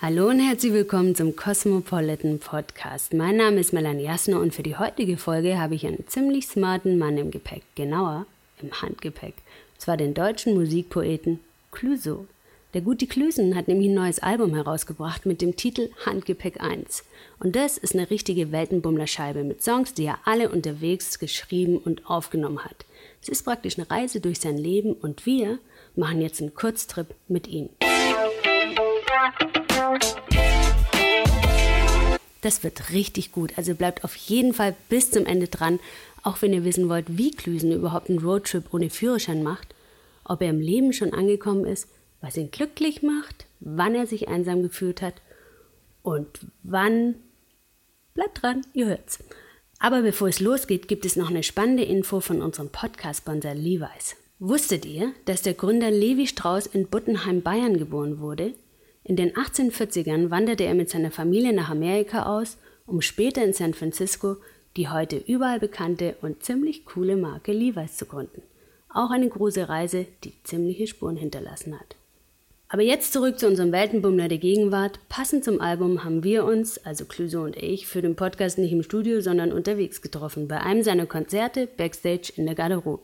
Hallo und herzlich willkommen zum Cosmopolitan Podcast. Mein Name ist Melanie Jasner und für die heutige Folge habe ich einen ziemlich smarten Mann im Gepäck, genauer im Handgepäck. Und zwar den deutschen Musikpoeten Clouseau. Der gute Klüsen hat nämlich ein neues Album herausgebracht mit dem Titel Handgepäck 1. Und das ist eine richtige Weltenbummlerscheibe mit Songs, die er alle unterwegs geschrieben und aufgenommen hat. Es ist praktisch eine Reise durch sein Leben und wir machen jetzt einen Kurztrip mit ihm. Das wird richtig gut, also bleibt auf jeden Fall bis zum Ende dran, auch wenn ihr wissen wollt, wie Klüsen überhaupt einen Roadtrip ohne Führerschein macht, ob er im Leben schon angekommen ist was ihn glücklich macht, wann er sich einsam gefühlt hat und wann. Bleibt dran, ihr hört's. Aber bevor es losgeht, gibt es noch eine spannende Info von unserem Podcast-Sponsor Levi's. Wusstet ihr, dass der Gründer Levi Strauss in Buttenheim, Bayern geboren wurde? In den 1840ern wanderte er mit seiner Familie nach Amerika aus, um später in San Francisco die heute überall bekannte und ziemlich coole Marke Levi's zu gründen. Auch eine große Reise, die ziemliche Spuren hinterlassen hat. Aber jetzt zurück zu unserem Weltenbummler der Gegenwart. Passend zum Album haben wir uns, also Clüso und ich, für den Podcast nicht im Studio, sondern unterwegs getroffen. Bei einem seiner Konzerte, backstage in der Garderobe.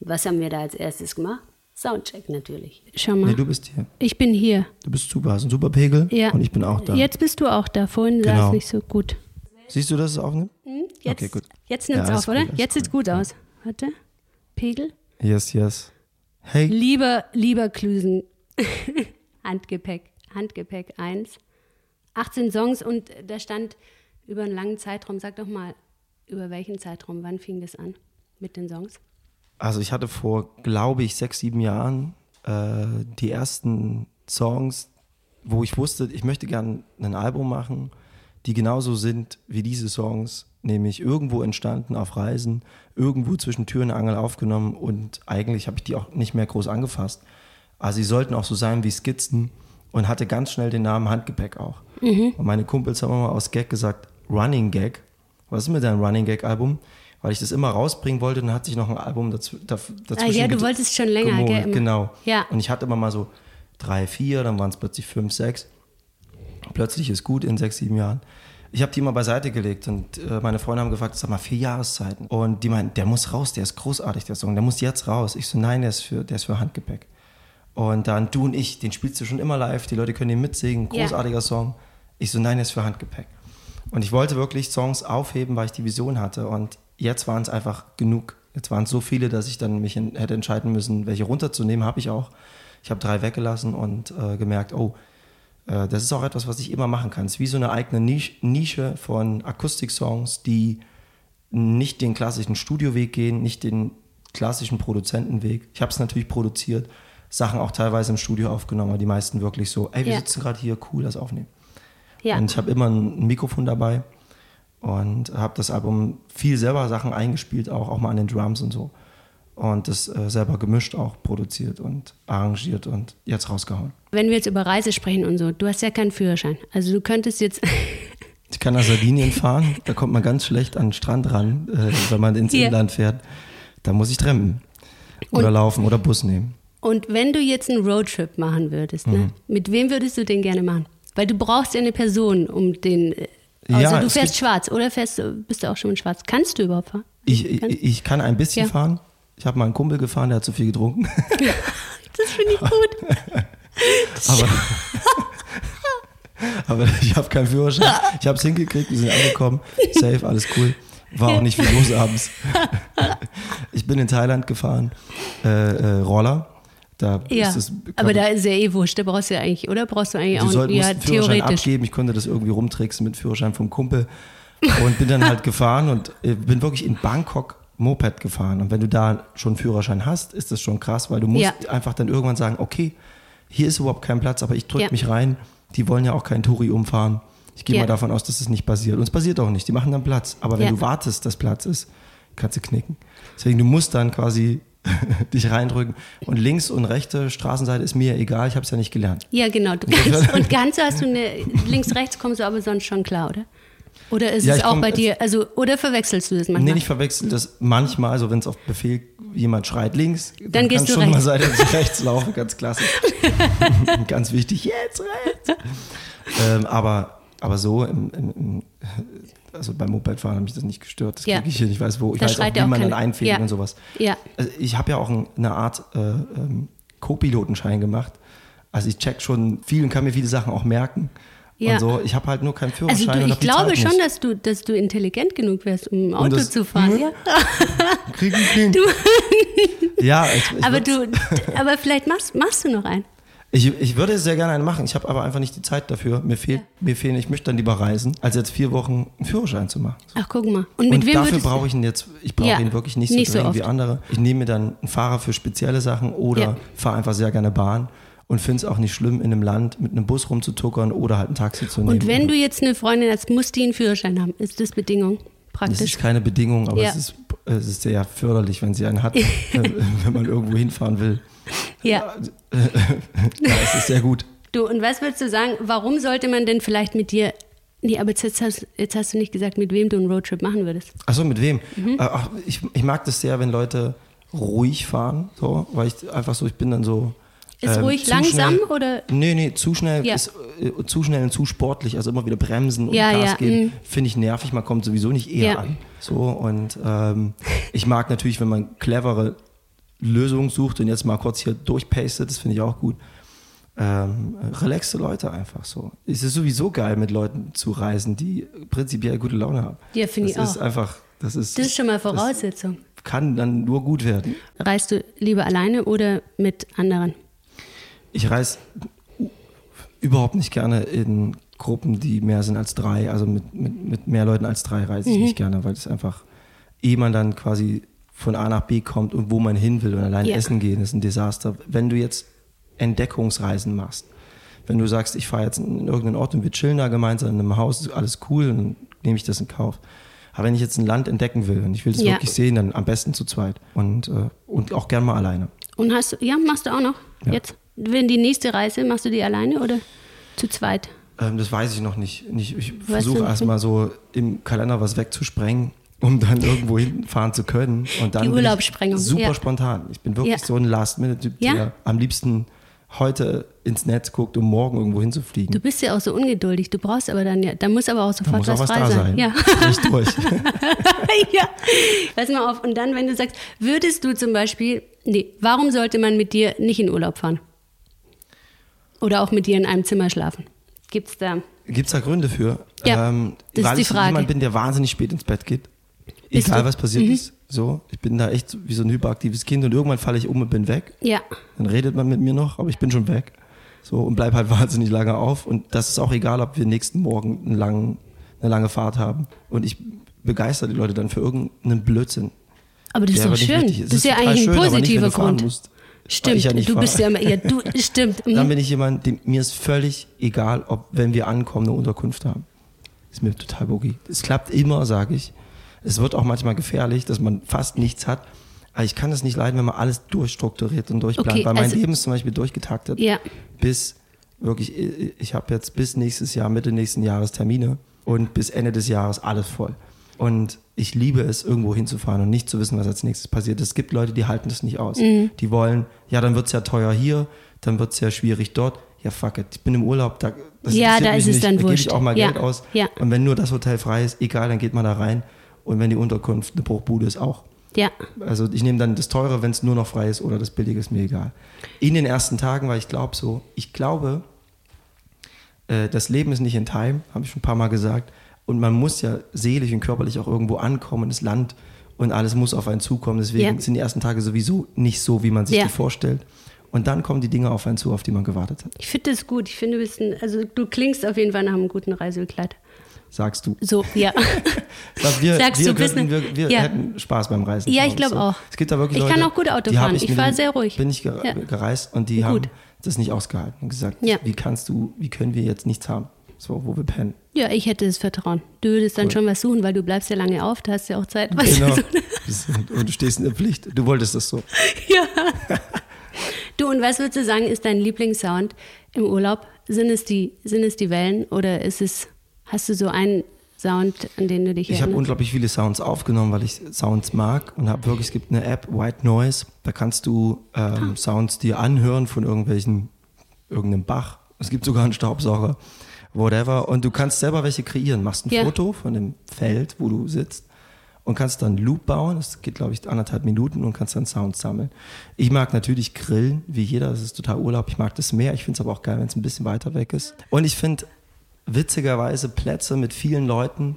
Und was haben wir da als erstes gemacht? Soundcheck natürlich. Schau mal. Nee, du bist hier. Ich bin hier. Du bist super, hast einen super Pegel. Ja. Und ich bin auch da. Jetzt bist du auch da. Vorhin genau. sah es nicht so gut. Siehst du, dass es aufnimmt? Hm, jetzt, okay, gut. Jetzt nimmt es ja, auf, oder? Gut, jetzt sieht es gut aus. Warte. Pegel. Yes, yes. Hey. Lieber, lieber Klüsen, Handgepäck, Handgepäck 1. 18 Songs und da stand über einen langen Zeitraum. Sag doch mal, über welchen Zeitraum, wann fing das an mit den Songs? Also ich hatte vor, glaube ich, sechs, sieben Jahren äh, die ersten Songs, wo ich wusste, ich möchte gerne ein Album machen, die genauso sind wie diese Songs, nämlich irgendwo entstanden auf Reisen, irgendwo zwischen Tür und Angel aufgenommen und eigentlich habe ich die auch nicht mehr groß angefasst. Also sie sollten auch so sein wie Skizzen und hatte ganz schnell den Namen Handgepäck auch. Mhm. Und meine Kumpels haben immer aus Gag gesagt, Running Gag. Was ist mit deinem Running Gag Album? Weil ich das immer rausbringen wollte, dann hat sich noch ein Album dazu, dazwischen. Ah, ja, du wolltest schon länger, gell? Genau. Ja. Und ich hatte immer mal so drei, vier, dann waren es plötzlich fünf, sechs. Plötzlich ist gut in sechs, sieben Jahren. Ich habe die immer beiseite gelegt und äh, meine Freunde haben gefragt, sag mal, vier Jahreszeiten. Und die meinen, der muss raus, der ist großartig, der Song, der muss jetzt raus. Ich so, nein, der ist für, der ist für Handgepäck. Und dann du und ich, den spielst du schon immer live, die Leute können den mitsingen, großartiger ja. Song. Ich so, nein, der ist für Handgepäck. Und ich wollte wirklich Songs aufheben, weil ich die Vision hatte. Und jetzt waren es einfach genug. Jetzt waren es so viele, dass ich dann mich in, hätte entscheiden müssen, welche runterzunehmen, habe ich auch. Ich habe drei weggelassen und äh, gemerkt, oh, äh, das ist auch etwas, was ich immer machen kann. Es ist wie so eine eigene Nische von Akustik-Songs, die nicht den klassischen Studioweg gehen, nicht den klassischen Produzentenweg. Ich habe es natürlich produziert, Sachen auch teilweise im Studio aufgenommen, aber die meisten wirklich so, ey, wir ja. sitzen gerade hier, cool, das aufnehmen. Ja. Und ich habe immer ein Mikrofon dabei und habe das Album viel selber Sachen eingespielt, auch, auch mal an den Drums und so. Und das äh, selber gemischt auch produziert und arrangiert und jetzt rausgehauen. Wenn wir jetzt über Reise sprechen und so, du hast ja keinen Führerschein. Also du könntest jetzt. ich kann nach Sardinien fahren, da kommt man ganz schlecht an den Strand ran, äh, wenn man ins Hier. Inland fährt. Da muss ich trampen. Oder und laufen oder Bus nehmen. Und wenn du jetzt einen Roadtrip machen würdest, ne, mhm. ne, mit wem würdest du den gerne machen? Weil du brauchst ja eine Person, um den. Also ja, du fährst schwarz oder fährst, bist du auch schon schwarz? Kannst du überhaupt fahren? Ich, ich, ich kann ein bisschen ja. fahren. Ich habe mal einen Kumpel gefahren, der hat zu viel getrunken. das finde ich gut. aber, aber ich habe keinen Führerschein. Ich habe es hingekriegt, wir sind angekommen. Safe, alles cool. War auch nicht viel los abends. ich bin in Thailand gefahren, äh, äh, Roller. Da ja, es, aber da ist ja eh wurscht, da brauchst du ja eigentlich, oder brauchst du eigentlich auch soll, ja, theoretisch. abgeben, ich konnte das irgendwie rumtricksen mit Führerschein vom Kumpel und bin dann halt gefahren und äh, bin wirklich in Bangkok Moped gefahren. Und wenn du da schon einen Führerschein hast, ist das schon krass, weil du musst ja. einfach dann irgendwann sagen, okay, hier ist überhaupt kein Platz, aber ich drücke ja. mich rein. Die wollen ja auch keinen Touri umfahren. Ich gehe mal davon aus, dass das nicht passiert. Und es passiert auch nicht. Die machen dann Platz. Aber wenn du wartest, dass Platz ist, kannst du knicken. Deswegen, du musst dann quasi dich reindrücken. Und links und rechte Straßenseite ist mir egal, ich habe es ja nicht gelernt. Ja, genau. Du kannst, und ganz hast du eine, links, rechts kommst du aber sonst schon klar, oder? Oder ist ja, es auch komm, bei dir, also, oder verwechselst du das manchmal? Nee, ich verwechsel das manchmal, also wenn es auf Befehl jemand schreit links, dann, dann gehst du schon rechts. mal sein, dass ich rechts laufe, ganz klassisch. ganz wichtig, jetzt rechts. ähm, aber, aber so, im, im, im, also beim Mopedfahren habe ich das nicht gestört. Das Ja. kriege ich hier nicht weiß wo. Ich Da weiß auch, wie auch man dann keiner. einfädelt Ja. und sowas. Ja. Also ich habe ja auch ein, eine Art äh, ähm, Co-Pilotenschein gemacht. Also ich check schon viel und kann mir viele Sachen auch merken. Ja. Und so. Ich habe halt nur keinen Also Führerschein du, und ich glaube schon, dass du, dass du intelligent genug wärst, um ein Auto das- zu fahren. Hm? Ja. Krieg ich hin. ja, ich, ich Aber du, aber vielleicht machst, machst du noch einen. Ich, ich würde sehr gerne einen machen. Ich habe aber einfach nicht die Zeit dafür. Mir fehlt, Ja. mir fehlen, ich möchte dann lieber reisen, als jetzt vier Wochen einen Führerschein zu machen. Ach, guck mal. Und mit und wem dafür brauche ich ihn jetzt, ich brauche Ja, ihn wirklich nicht so nicht so dringend wie oft. andere. Ich nehme mir dann einen Fahrer für spezielle Sachen oder Ja. fahre einfach sehr gerne Bahn und finde es auch nicht schlimm, in einem Land mit einem Bus rumzutuckern oder halt ein Taxi zu nehmen. Und wenn du jetzt eine Freundin hast, muss die einen Führerschein haben. Ist das Bedingung? das Praktisch. ist keine Bedingung, aber Ja. es, ist, es ist sehr förderlich, wenn sie einen hat, wenn man irgendwo hinfahren will. Ja. Ja, es ist sehr gut. Du, und was würdest du sagen, warum sollte man denn vielleicht mit dir. Nee, aber jetzt hast, jetzt hast du nicht gesagt, mit wem du einen Roadtrip machen würdest. Achso, mit wem? Mhm. Äh, ach, ich, ich mag das sehr, wenn Leute ruhig fahren, so, weil ich einfach so, ich bin dann so. Ist ähm, ruhig langsam schnell, oder? Nee, nee, zu schnell Ja. ist äh, zu schnell und zu sportlich, also immer wieder bremsen und Ja, Gas ja, geben, mm. finde ich nervig, man kommt sowieso nicht eher an. So, und ähm, ich mag natürlich, wenn man clevere Lösungen sucht und jetzt mal kurz hier durchpastet, das finde ich auch gut. Ähm, relaxte Leute einfach so. Es ist sowieso geil, mit Leuten zu reisen, die prinzipiell gute Laune haben. Ja, finde ich Das ist auch. einfach, das ist, Das ist schon mal Voraussetzung. kann dann nur gut werden. Reist du lieber alleine oder mit anderen? Ich reise überhaupt nicht gerne in Gruppen, die mehr sind als drei. Also mit, mit, mit mehr Leuten als drei reise ich nicht gerne, weil es einfach, ehe man dann quasi von A nach B kommt und wo man hin will und allein Ja. essen gehen, ist ein Desaster. Wenn du jetzt Entdeckungsreisen machst, wenn du sagst, ich fahre jetzt in irgendeinen Ort und wir chillen da gemeinsam in einem Haus, ist alles cool, dann nehme ich das in Kauf. Aber wenn ich jetzt ein Land entdecken will und ich will es Ja. wirklich sehen, dann am besten zu zweit und, äh, und auch gern mal alleine. Und hast du, ja, machst du auch noch Ja. jetzt? Wenn die nächste Reise, machst du die alleine oder zu zweit? Ähm, das weiß ich noch nicht. ich Weißt versuche erstmal so im Kalender was wegzusprengen, um dann irgendwo hinfahren zu können. Und dann Die ich Urlaubssprengung, Super ja. spontan. Ich bin wirklich Ja. so ein Last-Minute-Typ, Ja. der am liebsten heute ins Netz guckt, um morgen irgendwo hinzufliegen. Du bist ja auch so ungeduldig. Du brauchst aber dann ja, da muss aber auch da sofort muss auch was frei da sein. sein. Ja. Nicht durch. ja. Pass mal auf. Und dann, wenn du sagst, würdest du zum Beispiel, nee, warum sollte man mit dir nicht in Urlaub fahren? Oder auch mit dir in einem Zimmer schlafen? Gibt's da? Gibt es da Gründe für? Ja, ähm, das ist weil die ich Frage. jemand bin, der wahnsinnig spät ins Bett geht. Egal du? was passiert Mhm. ist. So, ich bin da echt wie so ein hyperaktives Kind und irgendwann falle ich um und bin weg. Ja. Dann redet man mit mir noch, aber ich bin schon weg. So und bleib halt wahnsinnig lange auf. Und das ist auch egal, ob wir nächsten Morgen einen langen, eine lange Fahrt haben. Und ich begeister die Leute dann für irgendeinen Blödsinn. Aber das ist doch nicht schön. wichtig Das ist ja eigentlich ein schön, nicht, wenn positiver fahren Grund. Stimmt, ja nicht du fahre. bist ja, immer- ja, du, stimmt. Dann Mhm. bin ich jemand, dem, mir ist völlig egal, ob, wenn wir ankommen, eine Unterkunft haben. Ist mir total boogie. Es klappt immer, sage ich. Es wird auch manchmal gefährlich, dass man fast nichts hat. Aber ich kann es nicht leiden, wenn man alles durchstrukturiert und durchplant. Okay, weil mein also- Leben ist zum Beispiel durchgetaktet. Ja. Bis wirklich, ich- habe jetzt bis nächstes Jahr, Mitte nächsten Jahres Termine und bis Ende des Jahres alles voll. Und ich liebe es, irgendwo hinzufahren und nicht zu wissen, was als nächstes passiert. Es gibt Leute, die halten das nicht aus. Mhm. Die wollen, ja, dann wird es ja teuer hier, dann wird es ja schwierig dort. Ja, fuck it. Ich bin im Urlaub, da, das Ja, da ist es nicht. dann da gebe wurscht. ich auch mal Ja, Geld aus. ja. Und wenn nur das Hotel frei ist, egal, dann geht man da rein. Und wenn die Unterkunft eine Bruchbude ist, auch. Ja. Also ich nehme dann das teure, wenn es nur noch frei ist oder das billige ist mir egal. In den ersten Tagen, weil ich glaube so, ich glaube, äh, das Leben ist nicht in Time, habe ich schon ein paar Mal gesagt. Und man muss ja seelisch und körperlich auch irgendwo ankommen, das Land und alles muss auf einen zukommen. Deswegen Ja. sind die ersten Tage sowieso nicht so, wie man sich Ja. die vorstellt. Und dann kommen die Dinge auf einen zu, auf die man gewartet hat. Ich finde das gut. Ich finde, du bist ein, also du klingst auf jeden Fall nach einem guten Reisebegleiter. Sagst du. So, ja. Ich glaub, wir Sagst wir, du, könnten, wir, wir ja. hätten Spaß beim Reisen. Ja, ich glaub glaub auch. Es gibt da wirklich Ich Leute, kann auch gut Auto fahren. Ich, Ich denen sehr ruhig. Bin ich Ja. gereist und die Gut. haben das nicht ausgehalten und gesagt, Ja. wie kannst du, wie können wir jetzt nichts haben, so wo wir pennen. Ja, ich hätte das Vertrauen. Du würdest dann Cool. schon was suchen, weil du bleibst ja lange auf, du hast ja auch Zeit. Genau. so. Und du stehst in der Pflicht. Du wolltest das so. du, und was würdest du sagen, ist dein Lieblingssound im Urlaub? Sind es die, sind es die Wellen oder ist es, hast du so einen Sound, an den du dich Ich habe unglaublich viele Sounds aufgenommen, weil ich Sounds mag und habe wirklich, es gibt eine App, White Noise, da kannst du Ah. ähm, Sounds dir anhören von irgendwelchen, irgendeinem Bach. Es gibt sogar einen Staubsauger. whatever. Und du kannst selber welche kreieren. Machst ein Ja. Foto von dem Feld, wo du sitzt und kannst dann Loop bauen. Das geht, glaube ich, anderthalb Minuten und kannst dann Sound sammeln. Ich mag natürlich grillen, wie jeder. Das ist total Urlaub. Ich mag das mehr. Ich finde es aber auch geil, wenn es ein bisschen weiter weg ist. Und ich finde witzigerweise Plätze mit vielen Leuten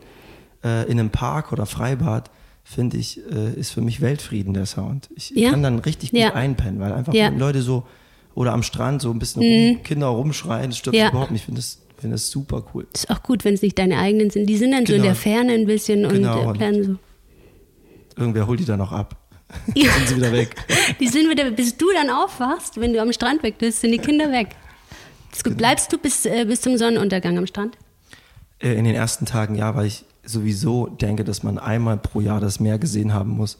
äh, in einem Park oder Freibad, finde ich, äh, ist für mich Weltfrieden der Sound. Ich Ja. kann dann richtig gut Ja. einpennen, weil einfach Ja. Leute so oder am Strand so ein bisschen rum, Kinder rumschreien, das stört mich überhaupt nicht. Ich finde das, finde das super cool. Ist auch gut, wenn es nicht deine eigenen sind. Die sind dann so in Genau. der Ferne ein bisschen und Genau, äh, und- werden so. Irgendwer holt die dann noch ab. Ja. Sind sie wieder weg. Die sind wieder, bis du dann aufwachst, wenn du am Strand weg bist, sind die Kinder weg. Gut. Bleibst du bis, äh, bis zum Sonnenuntergang am Strand? Äh, In den ersten Tagen ja, weil ich sowieso denke, dass man einmal pro Jahr das Meer gesehen haben muss.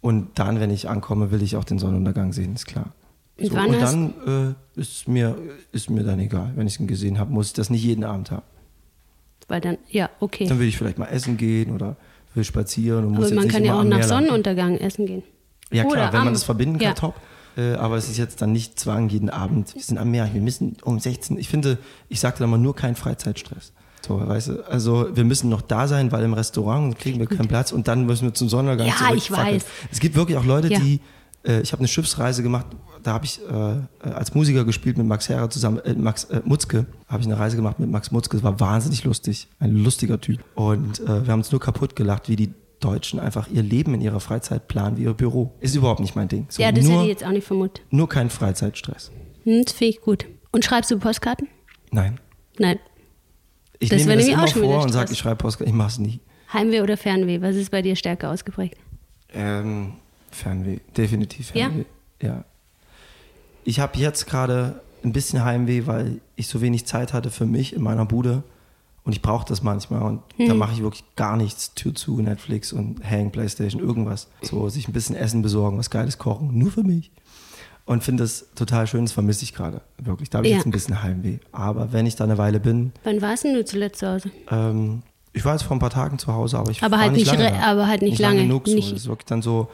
Und dann, wenn ich ankomme, will ich auch den Sonnenuntergang sehen, ist klar. Und So, und dann äh, ist, mir, ist mir dann egal. Wenn ich ihn gesehen habe, muss ich das nicht jeden Abend haben. Weil dann, ja, okay. Dann will ich vielleicht mal essen gehen oder will spazieren und muss Aber jetzt man nicht kann ja auch nach. Sonnenuntergang essen gehen. Ja klar, Oder wenn am- man das verbinden kann, ja. top. Äh, aber es ist jetzt dann nicht Zwang jeden Abend. Wir sind am Meer, wir müssen um 16. Ich finde, ich sagte dann mal nur kein Freizeitstress. So, weißt du, also wir müssen noch da sein, weil im Restaurant kriegen wir keinen Platz und dann müssen wir zum Sonnenuntergang Ja, ich weiß. Es gibt wirklich auch Leute, Ja. die, äh, ich habe eine Schiffsreise gemacht, da habe ich äh, als Musiker gespielt mit Max Herrer zusammen, äh, Max äh, Mutzke, habe ich eine Reise gemacht mit Max Mutzke, das war wahnsinnig lustig, ein lustiger Typ. Und äh, wir haben uns nur kaputt gelacht, wie die Deutschen einfach ihr Leben in ihrer Freizeit planen, wie ihr Büro. Ist überhaupt nicht mein Ding. So, ja, das nur, hätte ich jetzt auch nicht vermutet. nur kein Freizeitstress. Hm, das finde ich gut. Und schreibst du Postkarten? Nein. Nein. Ich Das nehme mir das immer vor und sage, ich schreibe Postkarten. Ich mache es nie. Heimweh oder Fernweh? Was ist bei dir stärker ausgeprägt? Ähm, Fernweh, definitiv Ja? Fernweh. Ja. Ich habe jetzt gerade ein bisschen Heimweh, weil ich so wenig Zeit hatte für mich in meiner Bude. Und ich brauche das manchmal. Und Hm. da mache ich wirklich gar nichts. Tür zu, Netflix und Hang, Playstation, irgendwas. So, sich ein bisschen Essen besorgen, was Geiles kochen. Nur für mich. Und finde das total schön. Das vermisse ich gerade. Wirklich. Da habe ich Ja. jetzt ein bisschen Heimweh. Aber wenn ich da eine Weile bin, Wann warst denn du zuletzt zu Hause? ähm, ich war jetzt vor ein paar Tagen zu Hause, aber ich Aber war halt nicht nicht lange aber halt nicht lange, genug. So. nicht- Das ist wirklich dann so,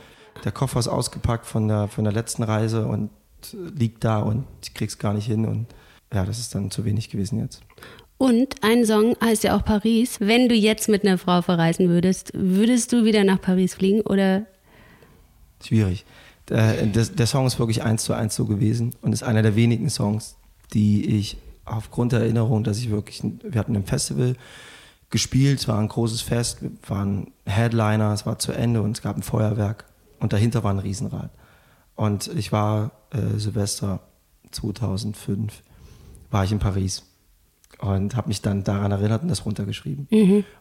der Koffer ist ausgepackt von der, von der letzten Reise und liegt da und ich krieg's gar nicht hin und ja, das ist dann zu wenig gewesen jetzt. Und ein Song heißt ja auch Paris. Wenn du jetzt mit einer Frau verreisen würdest, würdest du wieder nach Paris fliegen oder Schwierig. Der, der, der Song ist wirklich eins zu eins so gewesen und ist einer der wenigen Songs, die ich aufgrund der Erinnerung, dass ich wirklich, wir hatten ein Festival gespielt, es war ein großes Fest, wir waren Headliner, es war zu Ende und es gab ein Feuerwerk und dahinter war ein Riesenrad. Und ich war äh, Silvester 2005, war ich in Paris und habe mich dann daran erinnert und das runtergeschrieben.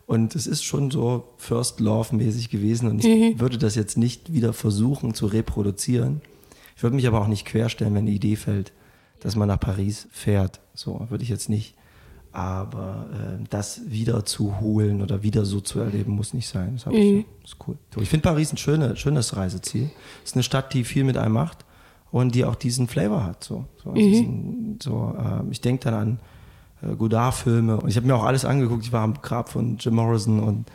Und es ist schon so First Love mäßig gewesen und ich würde das jetzt nicht wieder versuchen zu reproduzieren. Ich würde mich aber auch nicht querstellen, wenn die Idee fällt, dass man nach Paris fährt. So würde ich jetzt nicht. Aber äh, das wieder zu holen oder wieder so zu erleben, muss nicht sein. Das, hab ich schon. das ist cool. Ich finde Paris ein schöne, schönes Reiseziel. Es ist eine Stadt, die viel mit einem macht und die auch diesen Flavor hat. So, so, diesen, so äh, ich denke dann an Godard-Filme und ich habe mir auch alles angeguckt. Ich war am Grab von Jim Morrison und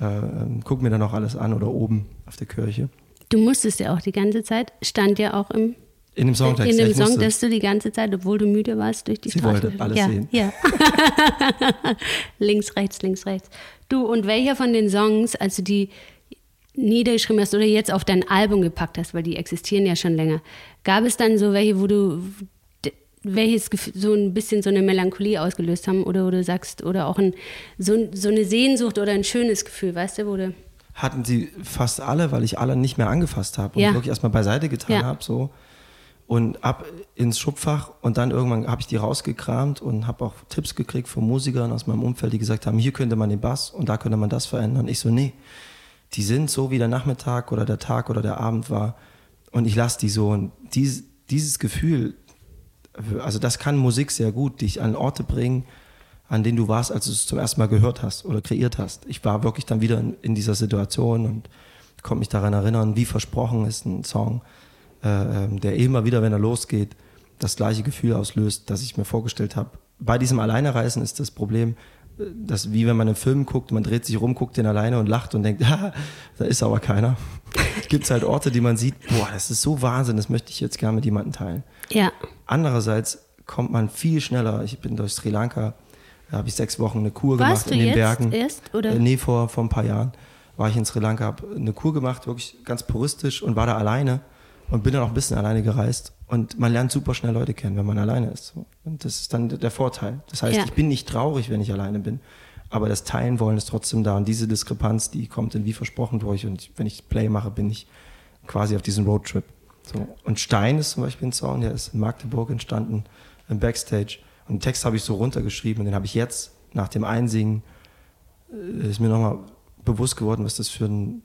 äh, ähm, guck mir dann auch alles an oder oben auf der Kirche. du musstest ja auch die ganze Zeit, stand ja auch im In dem Songtext. in ja, dem ich Song, musste- dass du die ganze Zeit, obwohl du müde warst, durch die Sie Straße. wollte alles ja, sehen. Ja. links, rechts, links, rechts. Du, und welcher von den Songs, als du die niedergeschrieben hast oder jetzt auf dein Album gepackt hast, weil die existieren ja schon länger, gab es dann so welche, wo du welches so ein bisschen so eine Melancholie ausgelöst haben oder wo du sagst, oder auch ein, so, so eine Sehnsucht oder ein schönes Gefühl, weißt du, wo du, hatten sie fast alle, weil ich alle nicht mehr angefasst habe und Ja. wirklich erstmal beiseite getan Ja. habe so und ab ins Schubfach und dann irgendwann habe ich die rausgekramt und habe auch Tipps gekriegt von Musikern aus meinem Umfeld, die gesagt haben, hier könnte man den Bass und da könnte man das verändern. Ich so, nee, die sind so wie der Nachmittag oder der Tag oder der Abend war und ich lasse die so und dies, dieses Gefühl, also das kann Musik sehr gut, dich an Orte bringen, an denen du warst, als du es zum ersten Mal gehört hast oder kreiert hast. Ich war wirklich dann wieder in, in dieser Situation und konnte mich daran erinnern, wie versprochen ist ein Song, äh, ähm, der immer wieder, wenn er losgeht, das gleiche Gefühl auslöst, das ich mir vorgestellt habe. Bei diesem Alleinereisen ist das Problem, dass wie wenn man einen Film guckt, man dreht sich rum, guckt den alleine und lacht und denkt, ha, da ist aber keiner. Gibt es halt Orte, die man sieht, boah, das ist so Wahnsinn, das möchte ich jetzt gerne mit jemandem teilen. ja, Andererseits kommt man viel schneller. Ich bin durch Sri Lanka Da habe ich sechs Wochen eine Kur Warst gemacht in den jetzt Bergen. erst, oder? Äh, nee, vor, vor ein paar Jahren war ich in Sri Lanka, habe eine Kur gemacht, wirklich ganz puristisch und war da alleine und bin dann auch ein bisschen alleine gereist. Und man lernt super schnell Leute kennen, wenn man alleine ist. Und das ist dann der Vorteil. Das heißt, Ja. ich bin nicht traurig, wenn ich alleine bin, aber das Teilen wollen ist trotzdem da. Und diese Diskrepanz, die kommt dann wie versprochen durch. Und wenn ich Play mache, bin ich quasi auf diesem Roadtrip. So. Und Stein ist zum Beispiel ein Song, der ist in Magdeburg entstanden, im Backstage. Und den Text habe ich so runtergeschrieben und den habe ich jetzt nach dem Einsingen, äh, ist mir nochmal bewusst geworden, was das für ein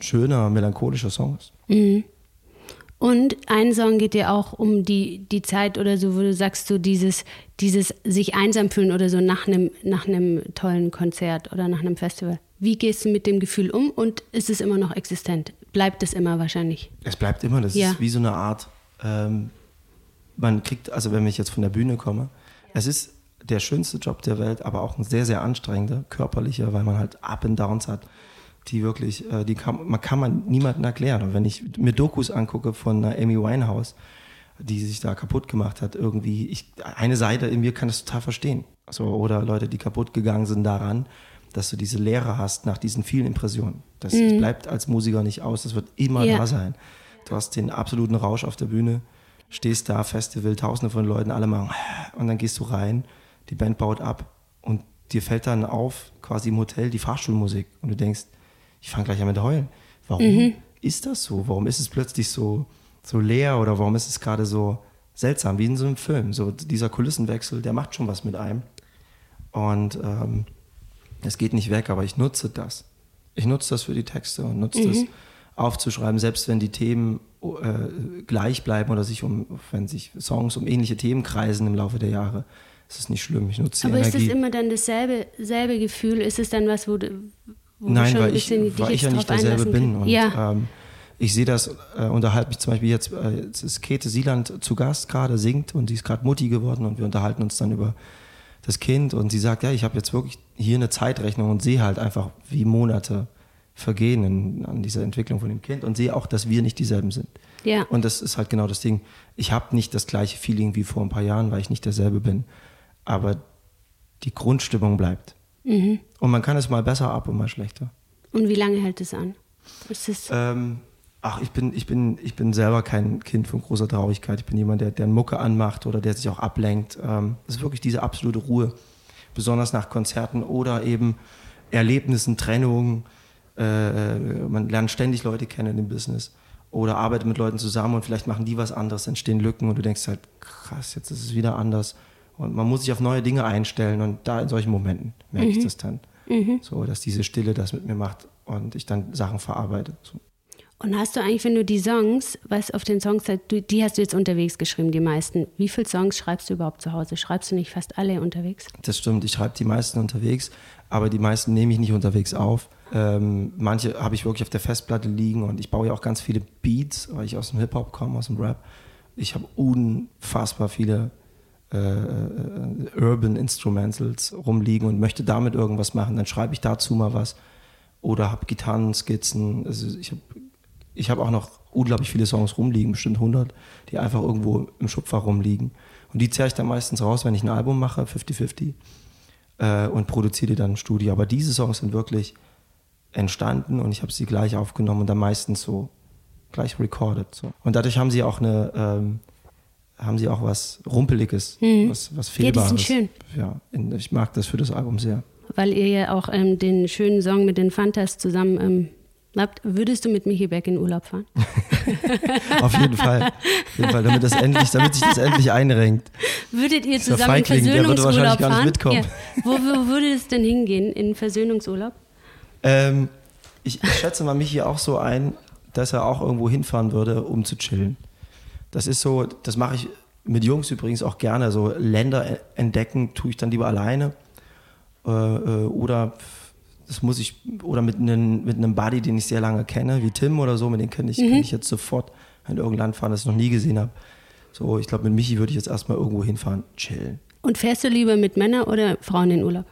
schöner, melancholischer Song ist. Und ein Song geht dir auch um die, die Zeit oder so, wo du sagst, so dieses, dieses sich einsam fühlen oder so nach einem, nach einem tollen Konzert oder nach einem Festival. Wie gehst du mit dem Gefühl um und ist es immer noch existent? Bleibt es immer wahrscheinlich? Es bleibt immer, das Ja. ist wie so eine Art, ähm, man kriegt, also wenn ich jetzt von der Bühne komme, es ist der schönste Job der Welt, aber auch ein sehr, sehr anstrengender, körperlicher, weil man halt Up and Downs hat, die wirklich, äh, die kann, man kann man niemandem erklären. Und wenn ich mir Dokus angucke von einer Amy Winehouse, die sich da kaputt gemacht hat, irgendwie, ich, eine Seite in mir kann das total verstehen. So, oder Leute, die kaputt gegangen sind daran, dass du diese Leere hast nach diesen vielen Impressionen. Das, das bleibt als Musiker nicht aus, das wird immer Ja. da sein. Du hast den absoluten Rausch auf der Bühne, stehst da, Festival, tausende von Leuten, alle machen und dann gehst du rein, die Band baut ab und dir fällt dann auf, quasi im Hotel, die Fahrstuhlmusik und du denkst, ich fange gleich an mit heulen. Warum ist das so? Warum ist es plötzlich so, so leer oder warum ist es gerade so seltsam, wie in so einem Film? So dieser Kulissenwechsel, der macht schon was mit einem. Und ähm, es geht nicht weg, aber ich nutze das. Ich nutze das für die Texte und nutze das aufzuschreiben, selbst wenn die Themen äh, gleich bleiben oder sich um, wenn sich Songs um ähnliche Themen kreisen im Laufe der Jahre. Es ist nicht schlimm. Ich nutze die Aber ist Energie. es immer dann dasselbe selbe Gefühl? Ist es dann was, wo du Nein, weil ich, weil ich ja nicht derselbe bin. Und, ja, ähm, ich sehe das, äh, unterhalte mich zum Beispiel jetzt, äh, jetzt ist Käthe Sieland zu Gast gerade, singt und sie ist gerade Mutti geworden und wir unterhalten uns dann über das Kind und sie sagt, ja, ich habe jetzt wirklich hier eine Zeitrechnung und sehe halt einfach, wie Monate vergehen in, an dieser Entwicklung von dem Kind und sehe auch, dass wir nicht dieselben sind. ja. Und das ist halt genau das Ding. Ich habe nicht das gleiche Feeling wie vor ein paar Jahren, weil ich nicht derselbe bin. Aber die Grundstimmung bleibt. Mhm. Und man kann es mal besser ab und mal schlechter. Und wie lange hält es an? Es, Ähm, ach, ich bin, ich, bin, ich bin selber kein Kind von großer Traurigkeit. Ich bin jemand, der, der Mucke anmacht oder der sich auch ablenkt. Ähm, es ist wirklich diese absolute Ruhe. Besonders nach Konzerten oder eben Erlebnissen, Trennungen. Äh, man lernt ständig Leute kennen im Business. Oder arbeitet mit Leuten zusammen und vielleicht machen die was anderes, entstehen Lücken und du denkst halt, krass, jetzt ist es wieder anders. Und man muss sich auf neue Dinge einstellen und da in solchen Momenten merke ich das dann. So, dass diese Stille das mit mir macht und ich dann Sachen verarbeite. So. und hast du eigentlich, wenn du die Songs, was auf den Songs, die hast du jetzt unterwegs geschrieben, die meisten. Wie viele Songs schreibst du überhaupt zu Hause? Schreibst du nicht fast alle unterwegs? Das stimmt, ich schreibe die meisten unterwegs, aber die meisten nehme ich nicht unterwegs auf. Ähm, manche habe ich wirklich auf der Festplatte liegen und ich baue ja auch ganz viele Beats, weil ich aus dem Hip-Hop komme, aus dem Rap. Ich habe unfassbar viele äh, äh, Urban Instrumentals rumliegen und möchte damit irgendwas machen. Dann schreibe ich dazu mal was oder habe Gitarrenskizzen. Also ich habe ich hab auch noch unglaublich viele Songs rumliegen, bestimmt 100, die einfach irgendwo im Schubfach rumliegen. Und die zerre ich dann meistens raus, wenn ich ein Album mache, 50-50, äh, und produziere die dann im Studio. Aber diese Songs sind wirklich entstanden und ich habe sie gleich aufgenommen und dann meistens so gleich recorded. So. Und dadurch haben sie auch eine, ähm, haben sie auch was Rumpeliges, was, was Mhm. Ja, die Fehlbares. sind schön. Ja, in, ich mag das für das Album sehr. Weil ihr ja auch ähm, den schönen Song mit den Fantas zusammen ähm, habt. Würdest du mit Michi Beck in Urlaub fahren? Auf jeden Fall. Auf jeden Fall, damit, das endlich, damit sich das endlich einrenkt. Würdet ihr zusammen in Versöhnungsurlaub wahrscheinlich gar nicht fahren? Ja. Wo, wo würde es denn hingehen? In Versöhnungsurlaub? Ähm, ich, ich schätze mal mich hier auch so ein, dass er auch irgendwo hinfahren würde, um zu chillen. Das ist so, das mache ich mit Jungs übrigens auch gerne. So Länder e- entdecken tue ich dann lieber alleine. Äh, äh, oder das muss ich, oder mit einem, mit einem Buddy, den ich sehr lange kenne, wie Tim oder so, mit dem kenne ich, kann ich jetzt sofort in irgendein Land fahren, das ich noch nie gesehen habe. So, ich glaube, mit Michi würde ich jetzt erstmal irgendwo hinfahren, chillen. Und fährst du lieber mit Männern oder Frauen in Urlaub?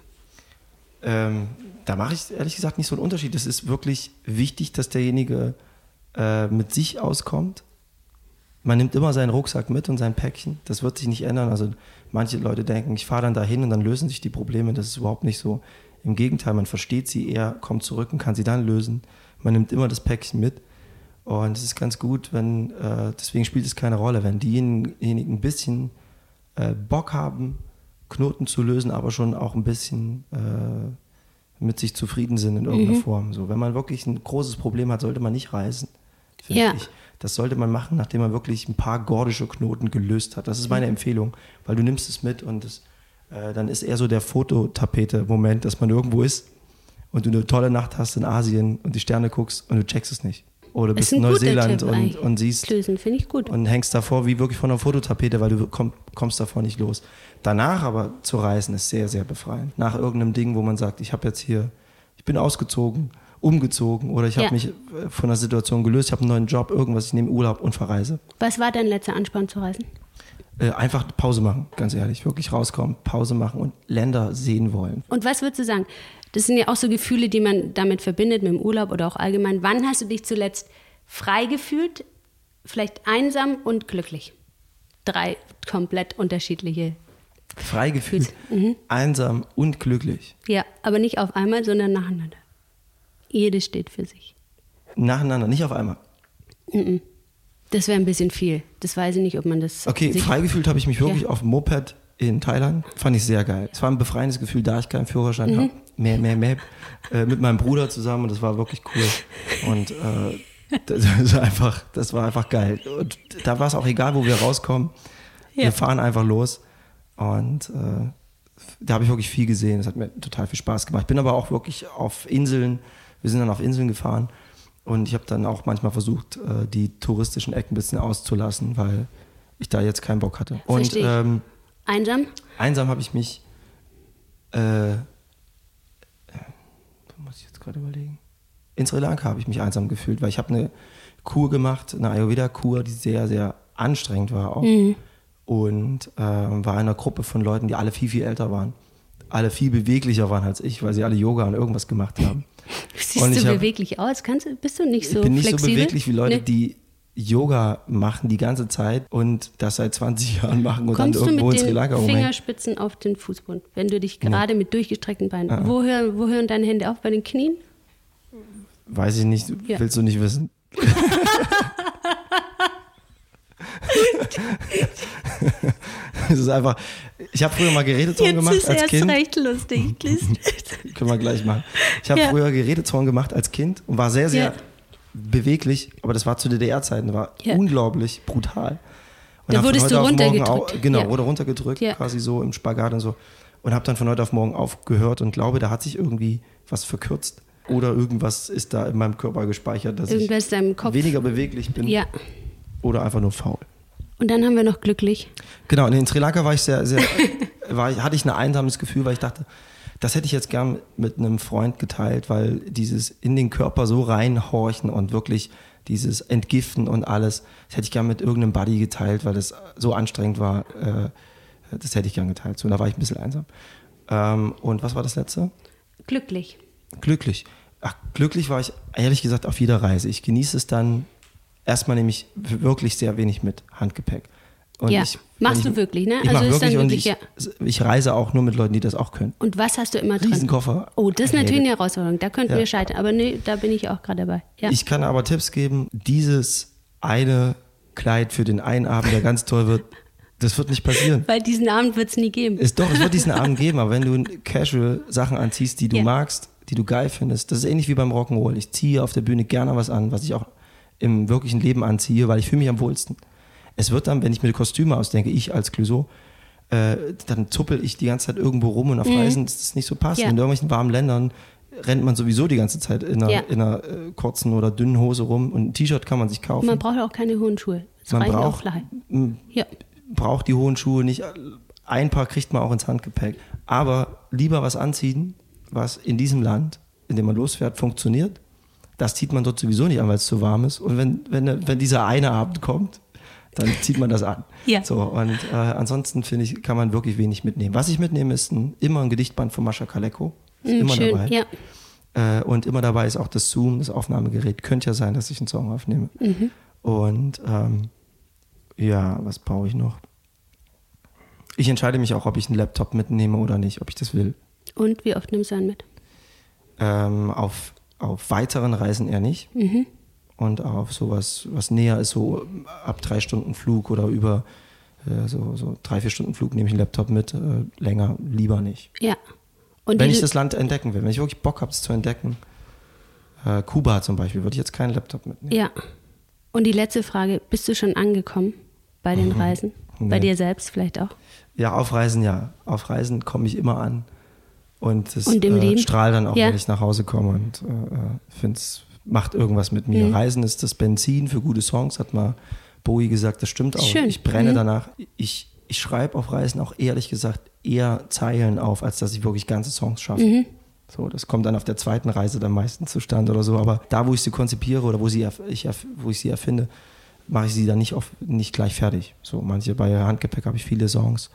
Ähm, da mache ich ehrlich gesagt nicht so einen Unterschied. Es ist wirklich wichtig, dass derjenige äh, mit sich auskommt man nimmt immer seinen Rucksack mit und sein Päckchen. Das wird sich nicht ändern. Also manche Leute denken, ich fahre dann dahin und dann lösen sich die Probleme. Das ist überhaupt nicht so. Im Gegenteil, man versteht sie eher, kommt zurück und kann sie dann lösen. Man nimmt immer das Päckchen mit. Und es ist ganz gut, wenn, äh, deswegen spielt es keine Rolle, wenn diejenigen ein bisschen äh, Bock haben, Knoten zu lösen, aber schon auch ein bisschen äh, mit sich zufrieden sind in irgendeiner mhm. Form. So, wenn man wirklich ein großes Problem hat, sollte man nicht reisen. Ja. Ich. Das sollte man machen, nachdem man wirklich ein paar gordische Knoten gelöst hat. Das ist meine mhm. Empfehlung, weil du nimmst es mit und das, äh, dann ist eher so der Fototapete-Moment, dass man irgendwo ist und du eine tolle Nacht hast in Asien und die Sterne guckst und du checkst es nicht. Oder bist in Neuseeland und, und siehst Lösen, und hängst davor wie wirklich von einer Fototapete, weil du komm, kommst davor nicht los. Danach aber zu reisen ist sehr, sehr befreiend. Nach irgendeinem Ding, wo man sagt, ich habe jetzt hier, ich bin ausgezogen, umgezogen oder ich habe ja. mich äh, von der Situation gelöst, ich habe einen neuen Job, irgendwas, ich nehme Urlaub und verreise. Was war dein letzter Ansporn zu reisen? Äh, einfach Pause machen, ganz ehrlich, wirklich rauskommen, Pause machen und Länder sehen wollen. Und was würdest du sagen? Das sind ja auch so Gefühle, die man damit verbindet, mit dem Urlaub oder auch allgemein. Wann hast du dich zuletzt frei gefühlt, vielleicht einsam und glücklich? Drei komplett unterschiedliche. Frei gefühlt, mhm. einsam und glücklich. Ja, aber nicht auf einmal, sondern nacheinander. Jedes steht für sich. Nacheinander, nicht auf einmal. Mhm. Das wäre ein bisschen viel. Das weiß ich nicht, ob man das. Okay, freigefühlt habe ich mich wirklich ja. auf dem Moped in Thailand. Fand ich sehr geil. Es war ein befreiendes Gefühl, da ich keinen Führerschein mhm. habe. Mehr, mehr, mehr. Äh, mit meinem Bruder zusammen und das war wirklich cool. Und äh, das, das, war einfach, das war einfach geil. Und da war es auch egal, wo wir rauskommen. Ja. Wir fahren einfach los. Und äh, da habe ich wirklich viel gesehen. Das hat mir total viel Spaß gemacht. Ich bin aber auch wirklich auf Inseln. Wir sind dann auf Inseln gefahren. Und ich habe dann auch manchmal versucht, äh, die touristischen Ecken ein bisschen auszulassen, weil ich da jetzt keinen Bock hatte. Und ähm, einsam? Einsam habe ich mich. Äh, muss ich jetzt gerade überlegen. In Sri Lanka habe ich mich einsam gefühlt, weil ich habe eine Kur gemacht, eine Ayurveda-Kur, die sehr, sehr anstrengend war auch. Mhm. Und äh, war in einer Gruppe von Leuten, die alle viel, viel älter waren. Alle viel beweglicher waren als ich, weil sie alle Yoga und irgendwas gemacht haben. Siehst und du hab, beweglich aus? Kannst, bist du nicht so Ich bin nicht flexibel? so beweglich wie Leute, nee. die Yoga machen die ganze Zeit und das seit 20 Jahren machen und Kommst dann irgendwo in Sri Lanka rumhängen. Fingerspitzen auf den Fußboden, wenn du dich gerade nee. mit durchgestreckten Beinen. Ah. Wo, hören, wo hören deine Hände auf? Bei den Knien? Weiß ich nicht, ja. willst du nicht wissen. es ist einfach, ich habe früher mal Gerätezorn gemacht als Kind. Jetzt ist recht lustig. Können wir gleich machen. Ich habe ja. früher Gerätezorn gemacht als Kind und war sehr, sehr ja beweglich, aber das war zu DDR-Zeiten, war ja. unglaublich brutal. Und da wurdest du runtergedrückt. Auch, genau, wurde runtergedrückt, quasi so im Spagat und so. Und habe dann von heute auf morgen aufgehört und glaube, da hat sich irgendwie was verkürzt. Oder irgendwas ist da in meinem Körper gespeichert, dass irgendwas ich weniger beweglich bin. Oder einfach nur faul. Und dann haben wir noch glücklich. Genau, und in Sri Lanka war ich sehr, sehr, war, hatte ich ein einsames Gefühl, weil ich dachte, das hätte ich jetzt gern mit einem Freund geteilt, weil dieses in den Körper so reinhorchen und wirklich dieses Entgiften und alles, das hätte ich gern mit irgendeinem Buddy geteilt, weil das so anstrengend war. Äh, das hätte ich gern geteilt. So, da war ich ein bisschen einsam. Ähm, und was war das letzte? Glücklich. Glücklich. Ach, glücklich war ich ehrlich gesagt auf jeder Reise. Ich genieße es dann. Erstmal nehme ich wirklich sehr wenig mit Handgepäck. Und ja, ich, machst du wirklich, ne? Ich also ist wirklich, dann wirklich, ich, ja. ich reise auch nur mit Leuten, die das auch können. Und was hast du immer drin? Riesenkoffer. Oh, das ist natürlich eine Herausforderung. Da könnten ja. wir scheitern. Aber nee, da bin ich auch gerade dabei. Ja. Ich kann aber Tipps geben. Dieses eine Kleid für den einen Abend, der ganz toll wird, das wird nicht passieren. Weil diesen Abend wird es nie geben. Ist doch, es wird diesen Abend geben, aber wenn du casual Sachen anziehst, die du ja. magst, die du geil findest, das ist ähnlich wie beim Rock'n'Roll. Ich ziehe auf der Bühne gerne was an, was ich auch im wirklichen Leben anziehe, weil ich fühle mich am wohlsten. Es wird dann, wenn ich mir die Kostüme ausdenke, ich als Clouseau, äh, dann zuppel ich die ganze Zeit irgendwo rum und auf mhm. Reisen ist das nicht so passend. Ja. In irgendwelchen warmen Ländern rennt man sowieso die ganze Zeit in einer, ja. in einer äh, kurzen oder dünnen Hose rum und ein T-Shirt kann man sich kaufen. Man braucht auch keine hohen Schuhe. Es man braucht, ja. braucht die hohen Schuhe nicht. Ein paar kriegt man auch ins Handgepäck. Aber lieber was anziehen, was in diesem Land, in dem man losfährt, funktioniert. Das zieht man dort sowieso nicht an, weil es zu warm ist. Und wenn, wenn, wenn dieser eine Abend kommt, dann zieht man das an. Ja. So, und äh, ansonsten finde ich, kann man wirklich wenig mitnehmen. Was ich mitnehme, ist ein, immer ein Gedichtband von Mascha Kaleko. Ist mm, immer schön, dabei. Ja. Äh, und immer dabei ist auch das Zoom, das Aufnahmegerät. Könnte ja sein, dass ich einen Song aufnehme. Mhm. Und ähm, Ja, was brauche ich noch? Ich entscheide mich auch, ob ich einen Laptop mitnehme oder nicht, ob ich das will. Und wie oft nimmst du einen mit? Ähm, auf, auf weiteren Reisen eher nicht. Mhm. Und auf sowas, was näher ist, so ab drei Stunden Flug oder über äh, so, so drei, vier Stunden Flug nehme ich einen Laptop mit, äh, länger lieber nicht. Ja. Und wenn ich das Land entdecken will, wenn ich wirklich Bock habe, es zu entdecken, äh, Kuba zum Beispiel, würde ich jetzt keinen Laptop mitnehmen. Ja. Und die letzte Frage, bist du schon angekommen bei den Reisen? Bei Nee. dir selbst vielleicht auch? Ja, auf Reisen ja. Auf Reisen komme ich immer an. Und das Und äh, strahlt dann auch, Ja. wenn ich nach Hause komme und äh, finde es macht irgendwas mit mir. Mhm. Reisen ist das Benzin für gute Songs, hat mal Bowie gesagt, das stimmt auch. Schön. Ich brenne Mhm. danach. Ich, ich schreibe auf Reisen auch ehrlich gesagt eher Zeilen auf, als dass ich wirklich ganze Songs schaffe. Mhm. So, das kommt dann auf der zweiten Reise dann meistens zustande oder so. Aber da, wo ich sie konzipiere oder wo, sie, ich, wo ich sie erfinde, mache ich sie dann nicht, auf, nicht gleich fertig. So, manche bei Handgepäck habe ich viele Songs.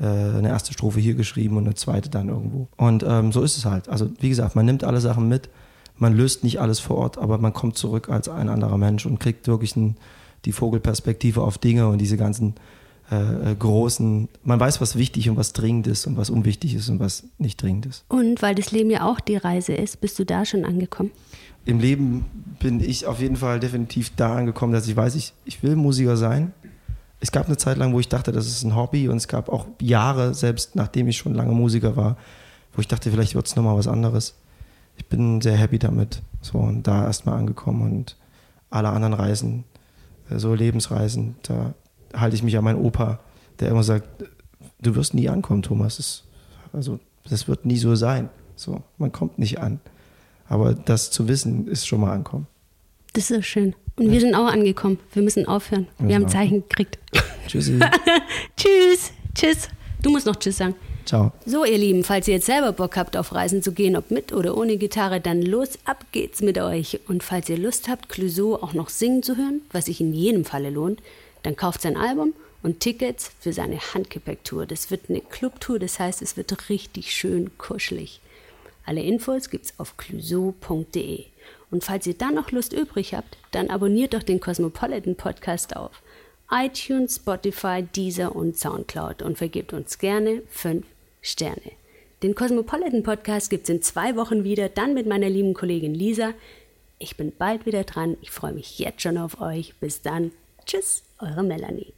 Äh, eine erste Strophe hier geschrieben und eine zweite dann irgendwo. Und ähm, so ist es halt. Also, wie gesagt, man nimmt alle Sachen mit, man löst nicht alles vor Ort, aber man kommt zurück als ein anderer Mensch und kriegt wirklich ein, die Vogelperspektive auf Dinge und diese ganzen äh, äh, großen, man weiß, was wichtig und was dringend ist und was unwichtig ist und was nicht dringend ist. Und weil das Leben ja auch die Reise ist, bist du da schon angekommen? Im Leben bin ich auf jeden Fall definitiv da angekommen, dass ich weiß, ich, ich will Musiker sein. Es gab eine Zeit lang, wo ich dachte, das ist ein Hobby und es gab auch Jahre, selbst nachdem ich schon lange Musiker war, wo ich dachte, vielleicht wird es nochmal was anderes. Ich bin sehr happy damit. So und da erstmal angekommen und alle anderen Reisen, äh, so Lebensreisen, da halte ich mich an meinen Opa, der immer sagt, du wirst nie ankommen, Thomas. Das, also das wird nie so sein. So, man kommt nicht an. Aber das zu wissen, ist schon mal ankommen. Das ist schön. Und wir sind auch angekommen. Wir müssen aufhören. Wir müssen haben Zeichen gekriegt. Tschüssi. tschüss. Tschüss. Du musst noch Tschüss sagen. Ciao. So, ihr Lieben, falls ihr jetzt selber Bock habt, auf Reisen zu gehen, ob mit oder ohne Gitarre, dann los, ab geht's mit euch. Und falls ihr Lust habt, Clouseau auch noch singen zu hören, was sich in jedem Falle lohnt, dann kauft sein Album und Tickets für seine Handgepäcktour. Das wird eine Clubtour, das heißt, es wird richtig schön kuschelig. Alle Infos gibt's auf clouseau.de. Und falls ihr dann noch Lust übrig habt, dann abonniert doch den Cosmopolitan Podcast auf iTunes, Spotify, Deezer und Soundcloud und vergebt uns gerne fünf Sterne. Den Cosmopolitan Podcast gibt's in zwei Wochen wieder, dann mit meiner lieben Kollegin Lisa. Ich bin bald wieder dran. Ich freue mich jetzt schon auf euch. Bis dann. Tschüss, eure Melanie.